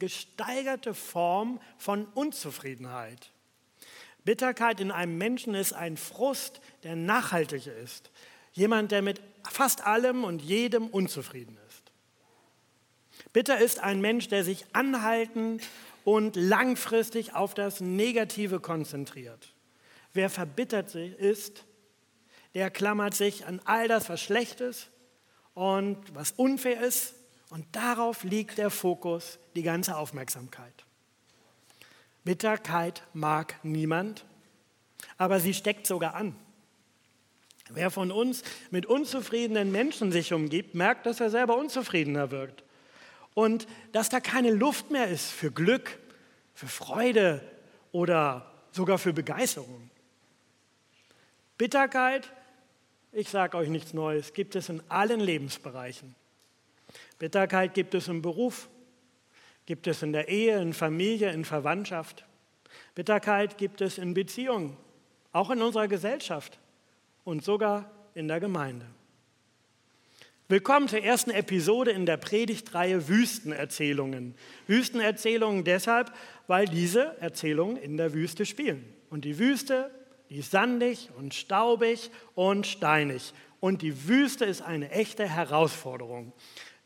gesteigerte Form von Unzufriedenheit. Bitterkeit in einem Menschen ist ein Frust, der nachhaltig ist. Jemand, der mit fast allem und jedem unzufrieden ist. Bitter ist ein Mensch, der sich anhaltend und langfristig auf das Negative konzentriert. Wer verbittert ist, der klammert sich an all das, was schlecht ist und was unfair ist. Und darauf liegt der Fokus, die ganze Aufmerksamkeit. Bitterkeit mag niemand, aber sie steckt sogar an. Wer von uns mit unzufriedenen Menschen sich umgibt, merkt, dass er selber unzufriedener wird. Und dass da keine Luft mehr ist für Glück, für Freude oder sogar für Begeisterung. Bitterkeit, ich sage euch nichts Neues, gibt es in allen Lebensbereichen. Bitterkeit gibt es im Beruf, gibt es in der Ehe, in Familie, in Verwandtschaft. Bitterkeit gibt es in Beziehungen, auch in unserer Gesellschaft und sogar in der Gemeinde. Willkommen zur ersten Episode in der Predigtreihe Wüstenerzählungen. Wüstenerzählungen deshalb, weil diese Erzählungen in der Wüste spielen. Und die Wüste, die ist sandig und staubig und steinig. Und die Wüste ist eine echte Herausforderung.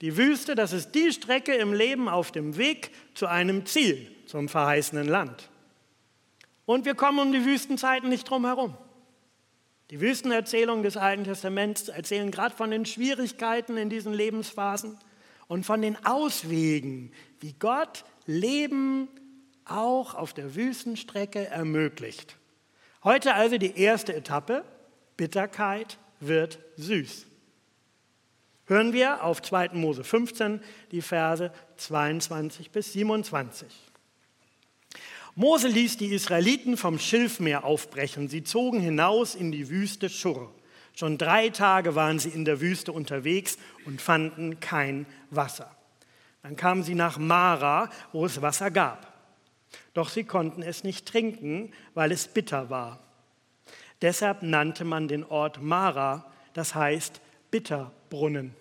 Die Wüste, das ist die Strecke im Leben auf dem Weg zu einem Ziel, zum verheißenen Land. Und wir kommen um die Wüstenzeiten nicht drum herum. Die Wüstenerzählungen des Alten Testaments erzählen gerade von den Schwierigkeiten in diesen Lebensphasen und von den Auswegen, wie Gott Leben auch auf der Wüstenstrecke ermöglicht. Heute also die erste Etappe, Bitterkeit wird süß. Hören wir auf 2. Mose 15 die Verse 22 bis 27. Mose ließ die Israeliten vom Schilfmeer aufbrechen. Sie zogen hinaus in die Wüste Schur. Schon drei Tage waren sie in der Wüste unterwegs und fanden kein Wasser. Dann kamen sie nach Mara, wo es Wasser gab. Doch sie konnten es nicht trinken, weil es bitter war. Deshalb nannte man den Ort Mara, das heißt Bitterbrunnen.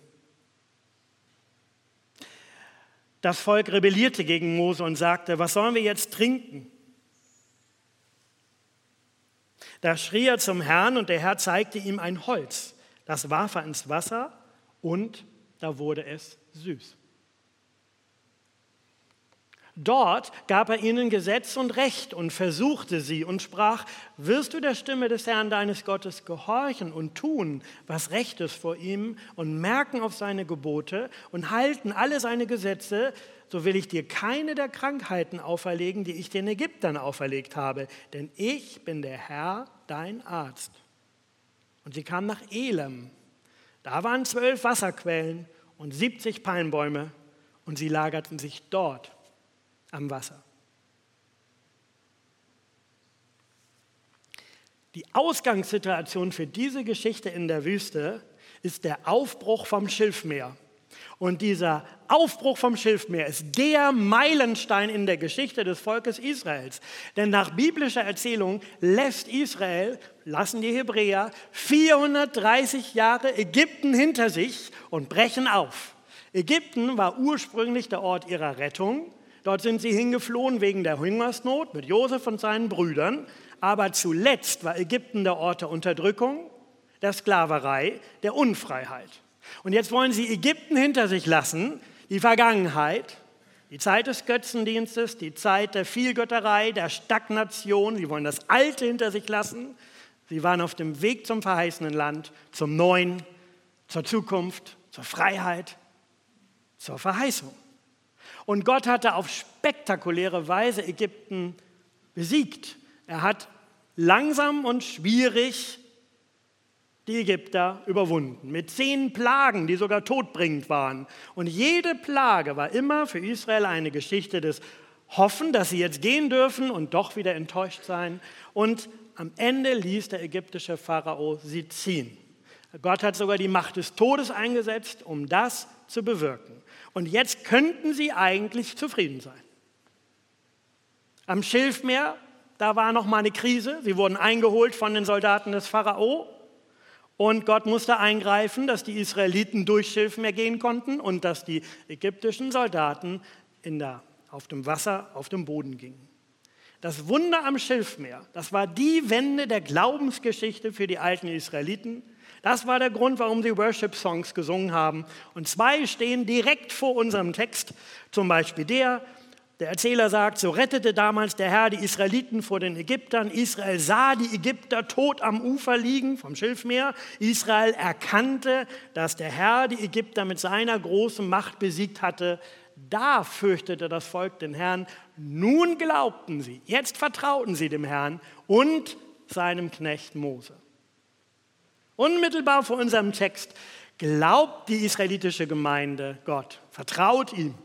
Das Volk rebellierte gegen Mose und sagte, was sollen wir jetzt trinken? Da schrie er zum Herrn und der Herr zeigte ihm ein Holz. Das warf er ins Wasser und da wurde es süß. Dort gab er ihnen Gesetz und Recht und versuchte sie und sprach, wirst du der Stimme des Herrn deines Gottes gehorchen und tun, was recht ist vor ihm und merken auf seine Gebote und halten alle seine Gesetze, so will ich dir keine der Krankheiten auferlegen, die ich den Ägyptern auferlegt habe, denn ich bin der Herr, dein Arzt. Und sie kam nach Elam. Da waren zwölf Wasserquellen und 70 Palmbäume und sie lagerten sich dort am Wasser. Die Ausgangssituation für diese Geschichte in der Wüste ist der Aufbruch vom Schilfmeer. Und dieser Aufbruch vom Schilfmeer ist der Meilenstein in der Geschichte des Volkes Israels. Denn nach biblischer Erzählung lässt Israel, lassen die Hebräer 430 Jahre Ägypten hinter sich und brechen auf. Ägypten war ursprünglich der Ort ihrer Rettung. Dort sind sie hingeflohen wegen der Hungersnot mit Josef und seinen Brüdern. Aber zuletzt war Ägypten der Ort der Unterdrückung, der Sklaverei, der Unfreiheit. Und jetzt wollen sie Ägypten hinter sich lassen, die Vergangenheit, die Zeit des Götzendienstes, die Zeit der Vielgötterei, der Stagnation. Sie wollen das Alte hinter sich lassen. Sie waren auf dem Weg zum verheißenen Land, zum Neuen, zur Zukunft, zur Freiheit, zur Verheißung. Und Gott hatte auf spektakuläre Weise Ägypten besiegt. Er hat langsam und schwierig die Ägypter überwunden. Mit zehn Plagen, die sogar todbringend waren. Und jede Plage war immer für Israel eine Geschichte des Hoffen, dass sie jetzt gehen dürfen und doch wieder enttäuscht sein. Und am Ende ließ der ägyptische Pharao sie ziehen. Gott hat sogar die Macht des Todes eingesetzt, um das zu bewirken. Und jetzt könnten sie eigentlich zufrieden sein. Am Schilfmeer, da war noch mal eine Krise. Sie wurden eingeholt von den Soldaten des Pharao. Und Gott musste eingreifen, dass die Israeliten durch Schilfmeer gehen konnten und dass die ägyptischen Soldaten in der, auf dem Wasser auf dem Boden gingen. Das Wunder am Schilfmeer, das war die Wende der Glaubensgeschichte für die alten Israeliten. Das war der Grund, warum sie Worship-Songs gesungen haben. Und zwei stehen direkt vor unserem Text, zum Beispiel der, der Erzähler sagt, so rettete damals der Herr die Israeliten vor den Ägyptern. Israel sah die Ägypter tot am Ufer liegen vom Schilfmeer. Israel erkannte, dass der Herr die Ägypter mit seiner großen Macht besiegt hatte. Da fürchtete das Volk den Herrn. Nun glaubten sie, jetzt vertrauten sie dem Herrn und seinem Knecht Mose. Unmittelbar vor unserem Text glaubt die israelitische Gemeinde Gott, vertraut ihm,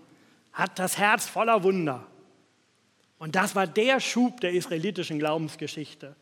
hat das Herz voller Wunder. Und das war der Schub der israelitischen Glaubensgeschichte.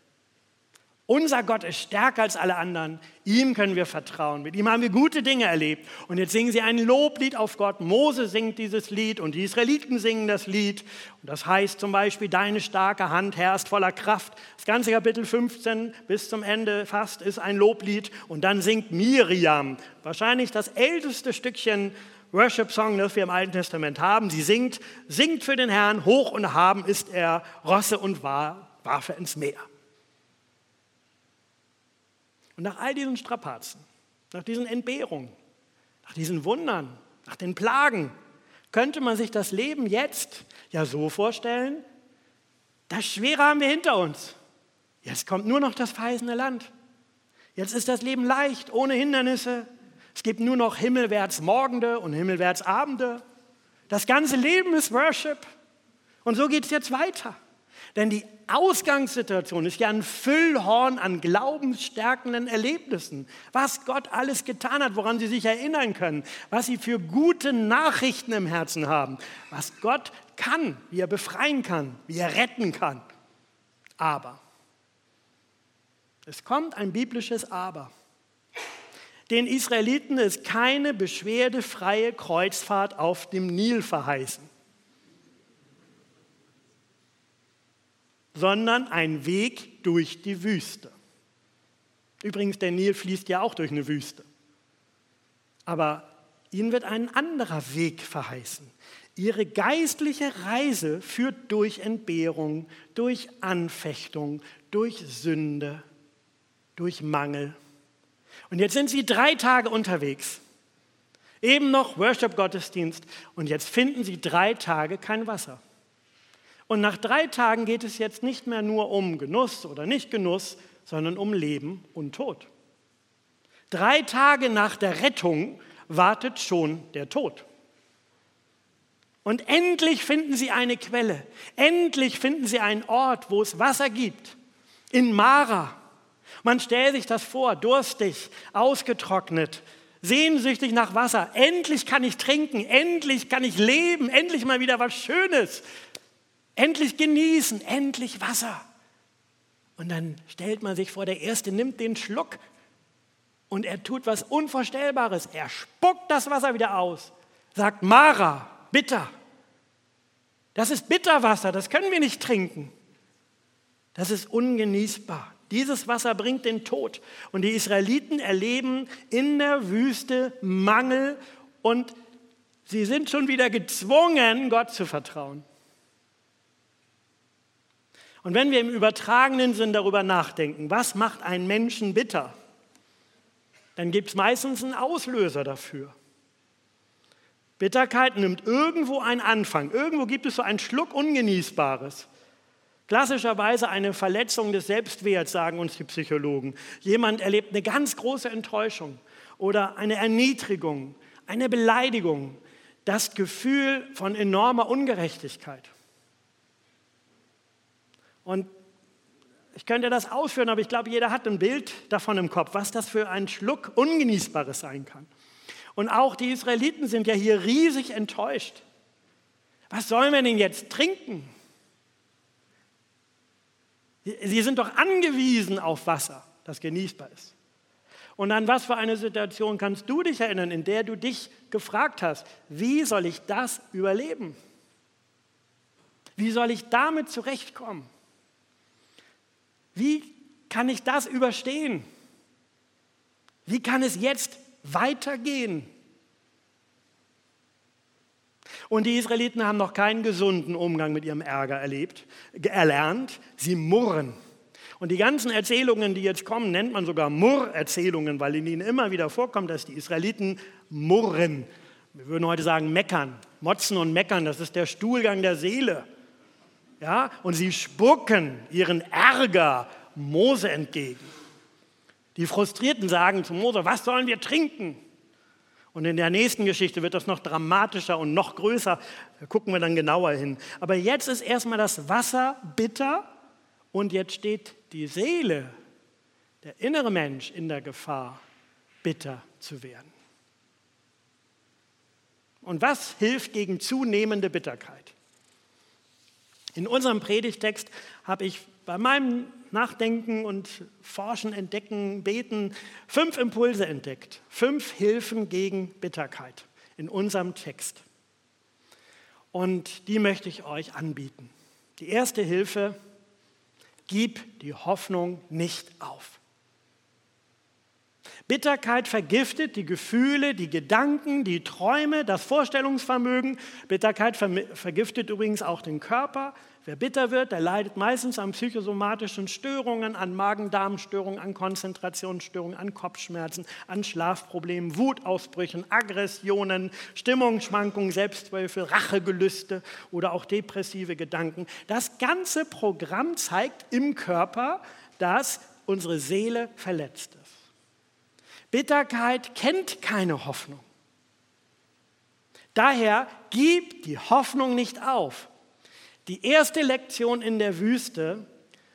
Unser Gott ist stärker als alle anderen. Ihm können wir vertrauen. Mit ihm haben wir gute Dinge erlebt. Und jetzt singen sie ein Loblied auf Gott. Mose singt dieses Lied und die Israeliten singen das Lied. Und das heißt zum Beispiel, deine starke Hand, Herr, ist voller Kraft. Das ganze Kapitel 15 bis zum Ende fast ist ein Loblied. Und dann singt Miriam, wahrscheinlich das älteste Stückchen Worship-Song, das wir im Alten Testament haben. Sie singt, singt für den Herrn, hoch und haben ist er, Rosse und warf er ins Meer. Und nach all diesen Strapazen, nach diesen Entbehrungen, nach diesen Wundern, nach den Plagen, könnte man sich das Leben jetzt ja so vorstellen, das Schwere haben wir hinter uns. Jetzt kommt nur noch das verheißene Land. Jetzt ist das Leben leicht, ohne Hindernisse. Es gibt nur noch himmelwärts Morgende und himmelwärts Abende. Das ganze Leben ist Worship. Und so geht es jetzt weiter. Denn die Ausgangssituation ist ja ein Füllhorn an glaubensstärkenden Erlebnissen, was Gott alles getan hat, woran sie sich erinnern können, was sie für gute Nachrichten im Herzen haben, was Gott kann, wie er befreien kann, wie er retten kann. Aber, es kommt ein biblisches Aber. Den Israeliten ist keine beschwerdefreie Kreuzfahrt auf dem Nil verheißen. Sondern ein Weg durch die Wüste. Übrigens, der Nil fließt ja auch durch eine Wüste. Aber ihnen wird ein anderer Weg verheißen. Ihre geistliche Reise führt durch Entbehrung, durch Anfechtung, durch Sünde, durch Mangel. Und jetzt sind sie drei Tage unterwegs. Eben noch Worship-Gottesdienst und jetzt finden sie drei Tage kein Wasser. Und nach drei Tagen geht es jetzt nicht mehr nur um Genuss oder Nicht-Genuss, sondern um Leben und Tod. Drei Tage nach der Rettung wartet schon der Tod. Und endlich finden sie eine Quelle. Endlich finden sie einen Ort, wo es Wasser gibt. In Mara. Man stellt sich das vor, durstig, ausgetrocknet, sehnsüchtig nach Wasser. Endlich kann ich trinken, endlich kann ich leben, endlich mal wieder was Schönes. Endlich genießen, endlich Wasser. Und dann stellt man sich vor, der Erste nimmt den Schluck und er tut was Unvorstellbares. Er spuckt das Wasser wieder aus, sagt Mara, bitter. Das ist Bitterwasser, das können wir nicht trinken. Das ist ungenießbar. Dieses Wasser bringt den Tod. Und die Israeliten erleben in der Wüste Mangel und sie sind schon wieder gezwungen, Gott zu vertrauen. Und wenn wir im übertragenen Sinn darüber nachdenken, was macht einen Menschen bitter, dann gibt es meistens einen Auslöser dafür. Bitterkeit nimmt irgendwo einen Anfang. Irgendwo gibt es so einen Schluck Ungenießbares. Klassischerweise eine Verletzung des Selbstwerts, sagen uns die Psychologen. Jemand erlebt eine ganz große Enttäuschung oder eine Erniedrigung, eine Beleidigung, das Gefühl von enormer Ungerechtigkeit. Und ich könnte das ausführen, aber ich glaube, jeder hat ein Bild davon im Kopf, was das für ein Schluck Ungenießbares sein kann. Und auch die Israeliten sind ja hier riesig enttäuscht. Was sollen wir denn jetzt trinken? Sie sind doch angewiesen auf Wasser, das genießbar ist. Und an was für eine Situation kannst du dich erinnern, in der du dich gefragt hast, wie soll ich das überleben? Wie soll ich damit zurechtkommen? Wie kann ich das überstehen? Wie kann es jetzt weitergehen? Und die Israeliten haben noch keinen gesunden Umgang mit ihrem Ärger erlebt, erlernt. Sie murren. Und die ganzen Erzählungen, die jetzt kommen, nennt man sogar Murrerzählungen, weil in ihnen immer wieder vorkommt, dass die Israeliten murren. Wir würden heute sagen meckern, motzen und meckern, das ist der Stuhlgang der Seele. Ja, und sie spucken ihren Ärger Mose entgegen. Die Frustrierten sagen zu Mose, was sollen wir trinken? Und in der nächsten Geschichte wird das noch dramatischer und noch größer. Da gucken wir dann genauer hin. Aber jetzt ist erstmal das Wasser bitter und jetzt steht die Seele, der innere Mensch in der Gefahr, bitter zu werden. Und was hilft gegen zunehmende Bitterkeit? In unserem Predigtext habe ich bei meinem Nachdenken und Forschen, Entdecken, Beten fünf Impulse entdeckt, fünf Hilfen gegen Bitterkeit in unserem Text. Und die möchte ich euch anbieten. Die erste Hilfe, gib die Hoffnung nicht auf. Bitterkeit vergiftet die Gefühle, die Gedanken, die Träume, das Vorstellungsvermögen. Bitterkeit vergiftet übrigens auch den Körper. Wer bitter wird, der leidet meistens an psychosomatischen Störungen, an Magen-Darm-Störungen, an Konzentrationsstörungen, an Kopfschmerzen, an Schlafproblemen, Wutausbrüchen, Aggressionen, Stimmungsschwankungen, Selbstzweifel, Rachegelüste oder auch depressive Gedanken. Das ganze Programm zeigt im Körper, dass unsere Seele verletzt ist. Bitterkeit kennt keine Hoffnung. Daher gib die Hoffnung nicht auf. Die erste Lektion in der Wüste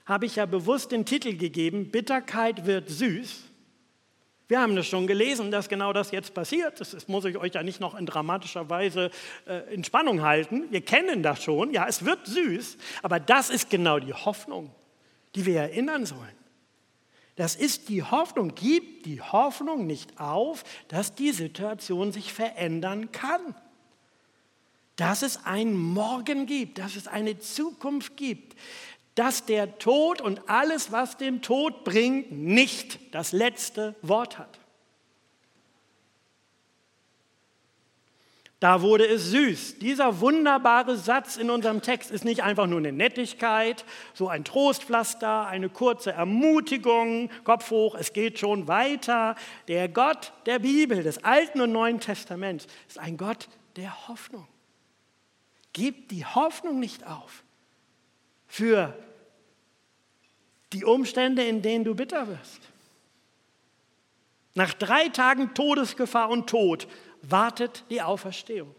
habe ich ja bewusst den Titel gegeben, Bitterkeit wird süß. Wir haben das schon gelesen, dass genau das jetzt passiert. Das muss ich euch ja nicht noch in dramatischer Weise äh, in Spannung halten. Wir kennen das schon. Ja, es wird süß. Aber das ist genau die Hoffnung, die wir erinnern sollen. Das ist die Hoffnung. Gib die Hoffnung nicht auf, dass die Situation sich verändern kann. Dass es einen Morgen gibt, dass es eine Zukunft gibt, dass der Tod und alles, was den Tod bringt, nicht das letzte Wort hat. Da wurde es süß. Dieser wunderbare Satz in unserem Text ist nicht einfach nur eine Nettigkeit, so ein Trostpflaster, eine kurze Ermutigung, Kopf hoch, es geht schon weiter. Der Gott der Bibel, des Alten und Neuen Testaments, ist ein Gott der Hoffnung. Gib die Hoffnung nicht auf für die Umstände, in denen du bitter wirst. Nach drei Tagen Todesgefahr und Tod wartet die Auferstehung.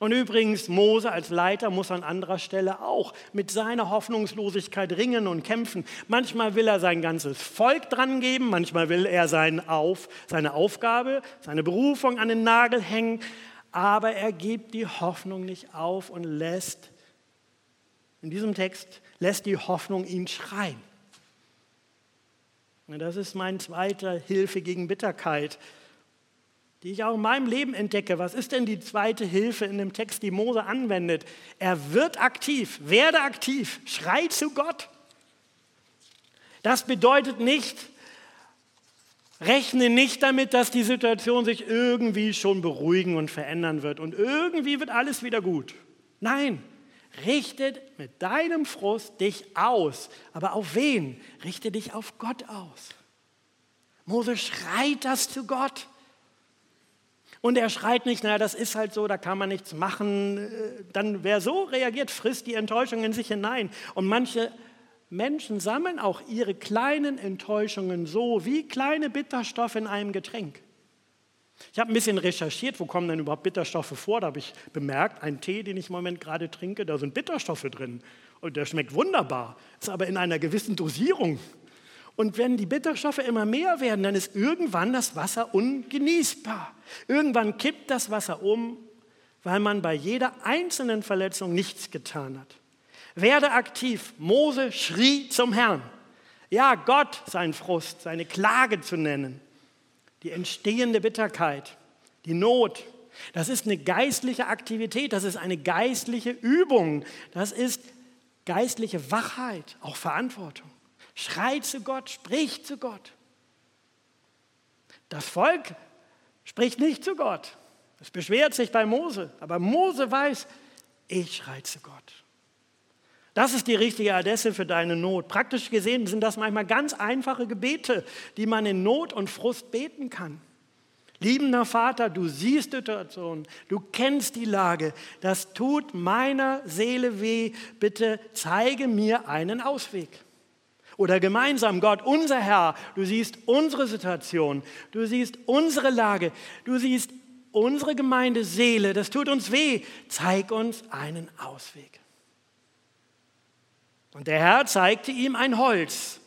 Und übrigens, Mose als Leiter muss an anderer Stelle auch mit seiner Hoffnungslosigkeit ringen und kämpfen. Manchmal will er sein ganzes Volk drangeben, manchmal will er sein Auf, seine Aufgabe, seine Berufung an den Nagel hängen, aber er gibt die Hoffnung nicht auf und lässt, in diesem Text, lässt die Hoffnung ihn schreien. Das ist mein zweiter Hilfe gegen Bitterkeit die ich auch in meinem Leben entdecke. Was ist denn die zweite Hilfe in dem Text, die Mose anwendet? Er wird aktiv, werde aktiv, schrei zu Gott. Das bedeutet nicht, rechne nicht damit, dass die Situation sich irgendwie schon beruhigen und verändern wird und irgendwie wird alles wieder gut. Nein, richte mit deinem Frust dich aus. Aber auf wen? Richte dich auf Gott aus. Mose schreit das zu Gott. Und er schreit nicht, naja, das ist halt so, da kann man nichts machen. Äh, dann wer so reagiert, frisst die Enttäuschung in sich hinein. Und manche Menschen sammeln auch ihre kleinen Enttäuschungen so wie kleine Bitterstoffe in einem Getränk. Ich habe ein bisschen recherchiert, wo kommen denn überhaupt Bitterstoffe vor? Da habe ich bemerkt, ein Tee, den ich im Moment gerade trinke, da sind Bitterstoffe drin. Und der schmeckt wunderbar, ist aber in einer gewissen Dosierung. Und wenn die Bitterstoffe immer mehr werden, dann ist irgendwann das Wasser ungenießbar. Irgendwann kippt das Wasser um, weil man bei jeder einzelnen Verletzung nichts getan hat. Werde aktiv. Mose schrie zum Herrn. Ja, Gott sein Frust, seine Klage zu nennen. Die entstehende Bitterkeit, die Not. Das ist eine geistliche Aktivität, das ist eine geistliche Übung, das ist geistliche Wachheit, auch Verantwortung. Schreit zu Gott, spricht zu Gott. Das Volk spricht nicht zu Gott. Es beschwert sich bei Mose, aber Mose weiß, ich schreie zu Gott. Das ist die richtige Adresse für deine Not. Praktisch gesehen sind das manchmal ganz einfache Gebete, die man in Not und Frust beten kann. Liebender Vater, du siehst die Situation, du kennst die Lage, das tut meiner Seele weh, bitte zeige mir einen Ausweg. Oder gemeinsam, Gott, unser Herr, du siehst unsere Situation, du siehst unsere Lage, du siehst unsere Gemeinde Seele, das tut uns weh, zeig uns einen Ausweg. Und der Herr zeigte ihm ein Holz,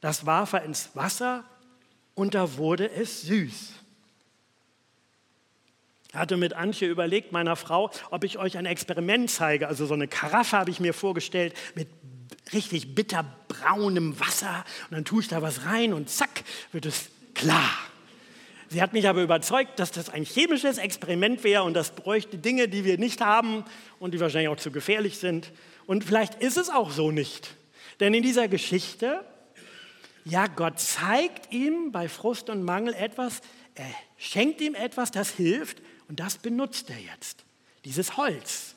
das warf er ins Wasser und da wurde es süß. Ich hatte mit Antje überlegt, meiner Frau, ob ich euch ein Experiment zeige. Also so eine Karaffe habe ich mir vorgestellt mit richtig bitterbraunem Wasser und dann tue ich da was rein und zack, wird es klar. Sie hat mich aber überzeugt, dass das ein chemisches Experiment wäre und das bräuchte Dinge, die wir nicht haben und die wahrscheinlich auch zu gefährlich sind. Und vielleicht ist es auch so nicht. Denn in dieser Geschichte, ja, Gott zeigt ihm bei Frust und Mangel etwas, er schenkt ihm etwas, das hilft und das benutzt er jetzt, dieses Holz.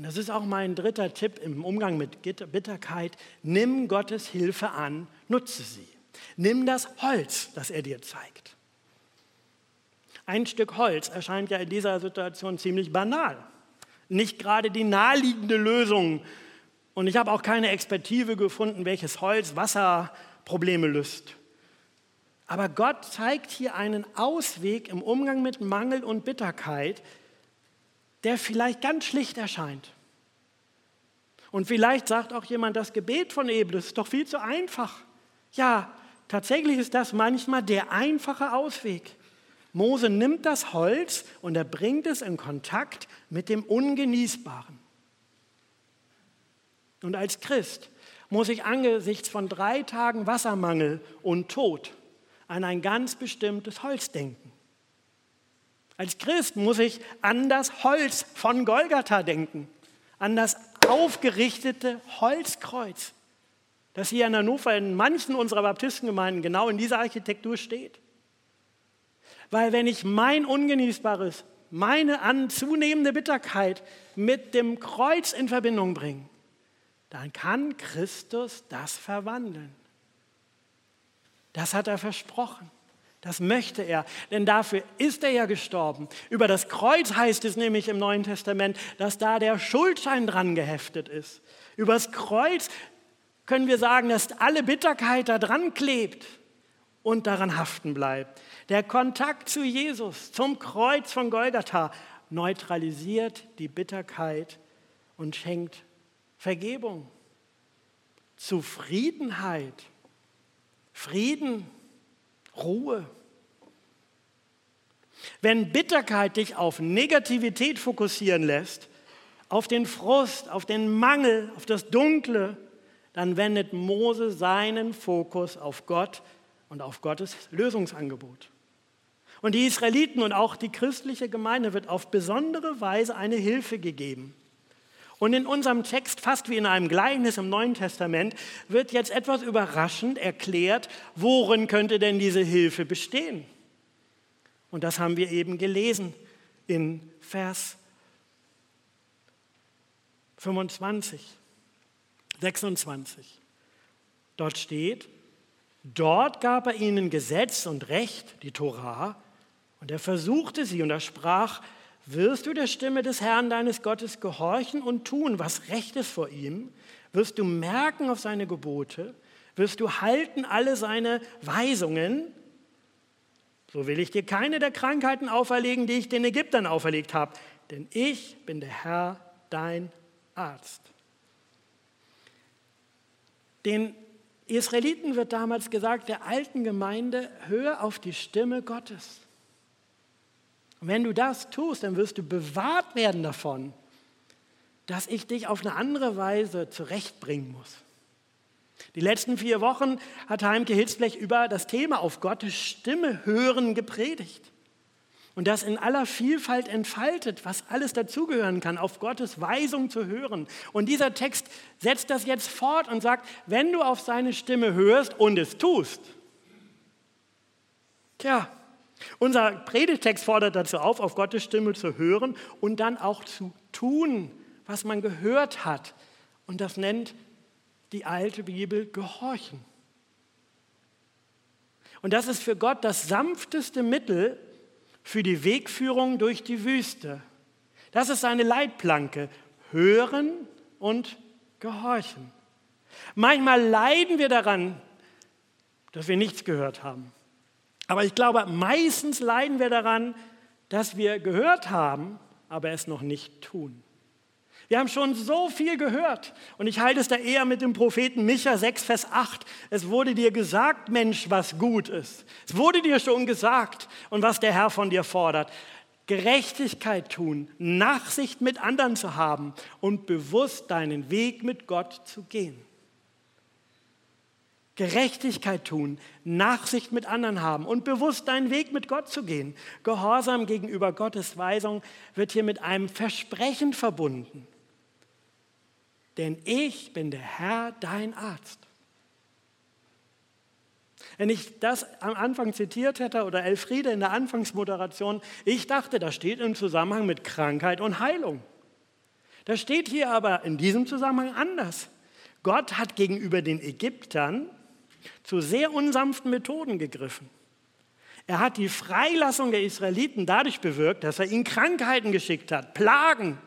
Und das ist auch mein dritter Tipp im Umgang mit Bitterkeit. Nimm Gottes Hilfe an, nutze sie. Nimm das Holz, das er dir zeigt. Ein Stück Holz erscheint ja in dieser Situation ziemlich banal. Nicht gerade die naheliegende Lösung. Und ich habe auch keine Expertise gefunden, welches Holz Wasserprobleme löst. Aber Gott zeigt hier einen Ausweg im Umgang mit Mangel und Bitterkeit, der vielleicht ganz schlicht erscheint. Und vielleicht sagt auch jemand, das Gebet von Ebel ist doch viel zu einfach. Ja, tatsächlich ist das manchmal der einfache Ausweg. Mose nimmt das Holz und er bringt es in Kontakt mit dem Ungenießbaren. Und als Christ muss ich angesichts von drei Tagen Wassermangel und Tod an ein ganz bestimmtes Holz denken. Als Christ muss ich an das Holz von Golgatha denken, an das aufgerichtete Holzkreuz, das hier in Hannover in manchen unserer Baptistengemeinden genau in dieser Architektur steht. Weil wenn ich mein Ungenießbares, meine an zunehmende Bitterkeit mit dem Kreuz in Verbindung bringe, dann kann Christus das verwandeln. Das hat er versprochen. Das möchte er, denn dafür ist er ja gestorben. Über das Kreuz heißt es nämlich im Neuen Testament, dass da der Schuldschein dran geheftet ist. Über das Kreuz können wir sagen, dass alle Bitterkeit da dran klebt und daran haften bleibt. Der Kontakt zu Jesus, zum Kreuz von Golgatha, neutralisiert die Bitterkeit und schenkt Vergebung, Zufriedenheit, Frieden Ruhe. Wenn Bitterkeit dich auf Negativität fokussieren lässt, auf den Frust, auf den Mangel, auf das Dunkle, dann wendet Mose seinen Fokus auf Gott und auf Gottes Lösungsangebot. Und die Israeliten und auch die christliche Gemeinde wird auf besondere Weise eine Hilfe gegeben. Und in unserem Text, fast wie in einem Gleichnis im Neuen Testament, wird jetzt etwas überraschend erklärt, worin könnte denn diese Hilfe bestehen. Und das haben wir eben gelesen in Vers 25, 26. Dort steht, dort gab er ihnen Gesetz und Recht, die Torah, und er versuchte sie und er sprach, wirst du der Stimme des Herrn deines Gottes gehorchen und tun, was recht ist vor ihm? Wirst du merken auf seine Gebote? Wirst du halten alle seine Weisungen? So will ich dir keine der Krankheiten auferlegen, die ich den Ägyptern auferlegt habe, denn ich bin der Herr, dein Arzt. Den Israeliten wird damals gesagt, der alten Gemeinde, hör auf die Stimme Gottes. Und wenn du das tust, dann wirst du bewahrt werden davon, dass ich dich auf eine andere Weise zurechtbringen muss. Die letzten vier Wochen hat Heimke Hitzblech über das Thema auf Gottes Stimme hören gepredigt. Und das in aller Vielfalt entfaltet, was alles dazugehören kann, auf Gottes Weisung zu hören. Und dieser Text setzt das jetzt fort und sagt, wenn du auf seine Stimme hörst und es tust, tja, Unser Predigtext fordert dazu auf, auf Gottes Stimme zu hören und dann auch zu tun, was man gehört hat. Und das nennt die alte Bibel Gehorchen. Und das ist für Gott das sanfteste Mittel für die Wegführung durch die Wüste. Das ist seine Leitplanke. Hören und gehorchen. Manchmal leiden wir daran, dass wir nichts gehört haben. Aber ich glaube, meistens leiden wir daran, dass wir gehört haben, aber es noch nicht tun. Wir haben schon so viel gehört. Und ich halte es da eher mit dem Propheten Micha 6, Vers 8. Es wurde dir gesagt, Mensch, was gut ist. Es wurde dir schon gesagt und was der Herr von dir fordert. Gerechtigkeit tun, Nachsicht mit anderen zu haben und bewusst deinen Weg mit Gott zu gehen. Gerechtigkeit tun, Nachsicht mit anderen haben und bewusst deinen Weg mit Gott zu gehen. Gehorsam gegenüber Gottes Weisung wird hier mit einem Versprechen verbunden denn ich bin der Herr, dein Arzt. Wenn ich das am Anfang zitiert hätte oder Elfriede in der Anfangsmoderation, ich dachte, das steht im Zusammenhang mit Krankheit und Heilung. Das steht hier aber in diesem Zusammenhang anders. Gott hat gegenüber den Ägyptern zu sehr unsanften Methoden gegriffen. Er hat die Freilassung der Israeliten dadurch bewirkt, dass er ihnen Krankheiten geschickt hat, Plagen,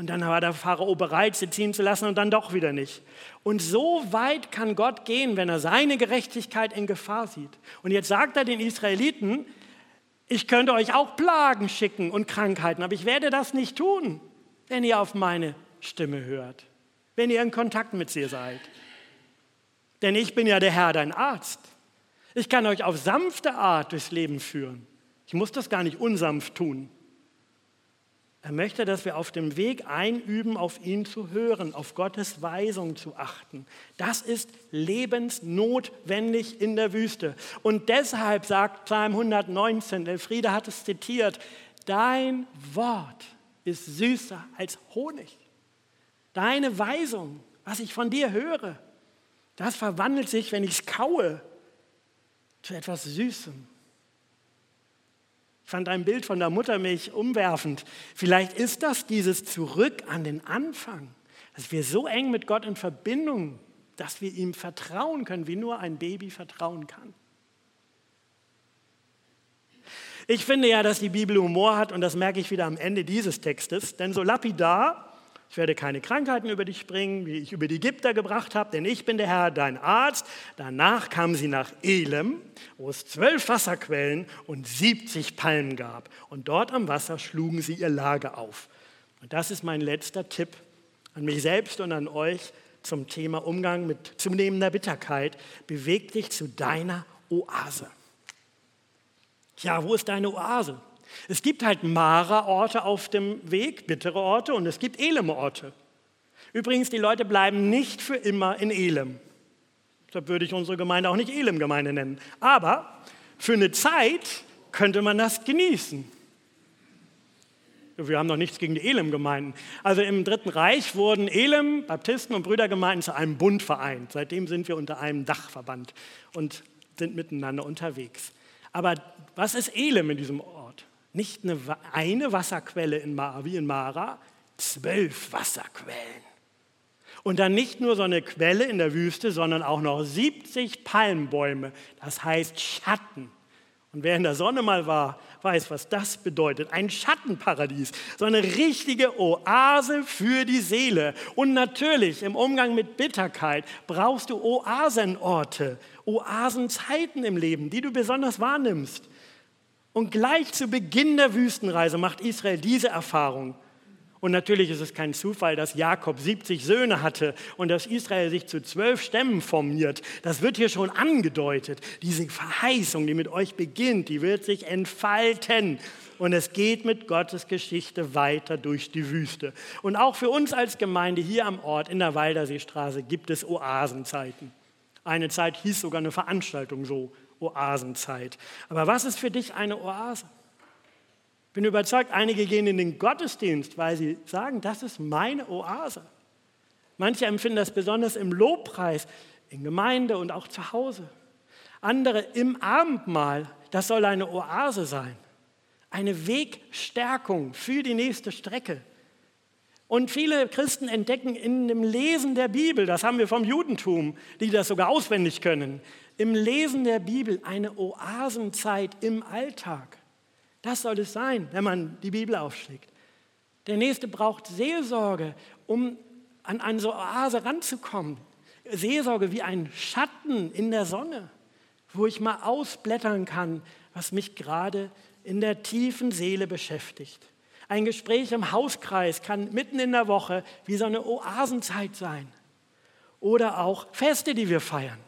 und dann war der Pharao bereit, sie ziehen zu lassen und dann doch wieder nicht. Und so weit kann Gott gehen, wenn er seine Gerechtigkeit in Gefahr sieht. Und jetzt sagt er den Israeliten, ich könnte euch auch Plagen schicken und Krankheiten, aber ich werde das nicht tun, wenn ihr auf meine Stimme hört, wenn ihr in Kontakt mit sie seid. Denn ich bin ja der Herr, dein Arzt. Ich kann euch auf sanfte Art durchs Leben führen. Ich muss das gar nicht unsanft tun. Er möchte, dass wir auf dem Weg einüben, auf ihn zu hören, auf Gottes Weisung zu achten. Das ist lebensnotwendig in der Wüste. Und deshalb sagt Psalm 119, Elfriede hat es zitiert, dein Wort ist süßer als Honig. Deine Weisung, was ich von dir höre, das verwandelt sich, wenn ich es kaue, zu etwas Süßem. Ich fand ein Bild von der Muttermilch umwerfend. Vielleicht ist das dieses Zurück an den Anfang, dass wir so eng mit Gott in Verbindung, dass wir ihm vertrauen können, wie nur ein Baby vertrauen kann. Ich finde ja, dass die Bibel Humor hat und das merke ich wieder am Ende dieses Textes, denn so lapidar ich werde keine Krankheiten über dich bringen, wie ich über die Ägypter gebracht habe, denn ich bin der Herr, dein Arzt. Danach kamen sie nach Elem, wo es zwölf Wasserquellen und 70 Palmen gab. Und dort am Wasser schlugen sie ihr Lager auf. Und das ist mein letzter Tipp an mich selbst und an euch zum Thema Umgang mit zunehmender Bitterkeit. Beweg dich zu deiner Oase. Ja, wo ist deine Oase? Es gibt halt Mara-Orte auf dem Weg, bittere Orte, und es gibt Elem-Orte. Übrigens, die Leute bleiben nicht für immer in Elem. Deshalb würde ich unsere Gemeinde auch nicht Elem-Gemeinde nennen. Aber für eine Zeit könnte man das genießen. Wir haben noch nichts gegen die Elem-Gemeinden. Also im Dritten Reich wurden Elem, Baptisten und Brüdergemeinden zu einem Bund vereint. Seitdem sind wir unter einem Dachverband und sind miteinander unterwegs. Aber was ist Elem in diesem Ort? Nicht eine, eine Wasserquelle in Mara, wie in Mara, zwölf Wasserquellen. Und dann nicht nur so eine Quelle in der Wüste, sondern auch noch 70 Palmbäume, das heißt Schatten. Und wer in der Sonne mal war, weiß, was das bedeutet. Ein Schattenparadies, so eine richtige Oase für die Seele. Und natürlich im Umgang mit Bitterkeit brauchst du Oasenorte, Oasenzeiten im Leben, die du besonders wahrnimmst. Und gleich zu Beginn der Wüstenreise macht Israel diese Erfahrung. Und natürlich ist es kein Zufall, dass Jakob 70 Söhne hatte und dass Israel sich zu zwölf Stämmen formiert. Das wird hier schon angedeutet. Diese Verheißung, die mit euch beginnt, die wird sich entfalten. Und es geht mit Gottes Geschichte weiter durch die Wüste. Und auch für uns als Gemeinde hier am Ort in der Walderseestraße gibt es Oasenzeiten. Eine Zeit hieß sogar eine Veranstaltung so, Oasenzeit. Aber was ist für dich eine Oase? Ich bin überzeugt, einige gehen in den Gottesdienst, weil sie sagen, das ist meine Oase. Manche empfinden das besonders im Lobpreis, in Gemeinde und auch zu Hause. Andere im Abendmahl, das soll eine Oase sein, eine Wegstärkung für die nächste Strecke. Und viele Christen entdecken in dem Lesen der Bibel, das haben wir vom Judentum, die das sogar auswendig können, im Lesen der Bibel eine Oasenzeit im Alltag. Das soll es sein, wenn man die Bibel aufschlägt. Der Nächste braucht Seelsorge, um an eine Oase ranzukommen. Seelsorge wie ein Schatten in der Sonne, wo ich mal ausblättern kann, was mich gerade in der tiefen Seele beschäftigt. Ein Gespräch im Hauskreis kann mitten in der Woche wie so eine Oasenzeit sein. Oder auch Feste, die wir feiern.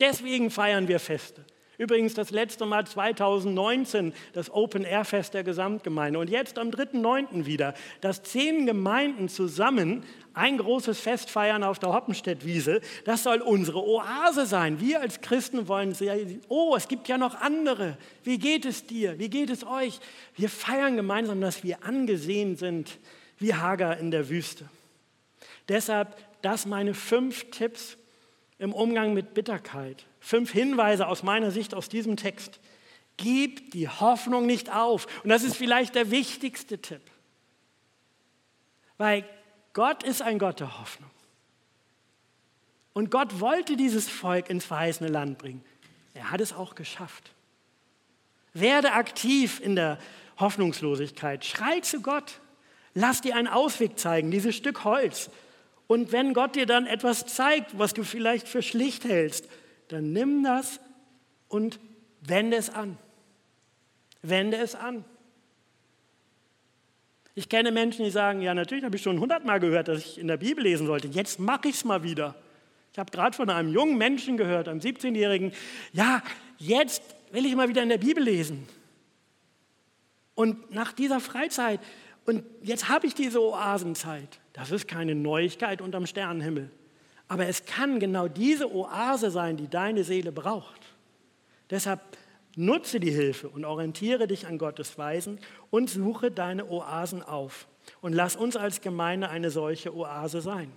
Deswegen feiern wir Feste. Übrigens das letzte Mal 2019 das Open Air Fest der Gesamtgemeinde und jetzt am 3.9. wieder, dass zehn Gemeinden zusammen ein großes Fest feiern auf der Hoppenstedt-Wiese. Das soll unsere Oase sein. Wir als Christen wollen sehen, oh, es gibt ja noch andere. Wie geht es dir? Wie geht es euch? Wir feiern gemeinsam, dass wir angesehen sind wie Hagar in der Wüste. Deshalb das meine fünf Tipps im Umgang mit Bitterkeit. Fünf Hinweise aus meiner Sicht aus diesem Text. Gib die Hoffnung nicht auf. Und das ist vielleicht der wichtigste Tipp. Weil Gott ist ein Gott der Hoffnung. Und Gott wollte dieses Volk ins verheißene Land bringen. Er hat es auch geschafft. Werde aktiv in der Hoffnungslosigkeit. Schrei zu Gott. Lass dir einen Ausweg zeigen, dieses Stück Holz. Und wenn Gott dir dann etwas zeigt, was du vielleicht für schlicht hältst, dann nimm das und wende es an. Wende es an. Ich kenne Menschen, die sagen, ja natürlich habe ich schon hundertmal gehört, dass ich in der Bibel lesen sollte. Jetzt mache ich es mal wieder. Ich habe gerade von einem jungen Menschen gehört, einem 17-Jährigen, ja, jetzt will ich mal wieder in der Bibel lesen. Und nach dieser Freizeit, und jetzt habe ich diese Oasenzeit. Das ist keine Neuigkeit unterm Sternenhimmel. Aber es kann genau diese Oase sein, die deine Seele braucht. Deshalb nutze die Hilfe und orientiere dich an Gottes Weisen und suche deine Oasen auf. Und lass uns als Gemeinde eine solche Oase sein.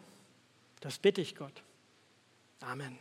Das bitte ich Gott. Amen.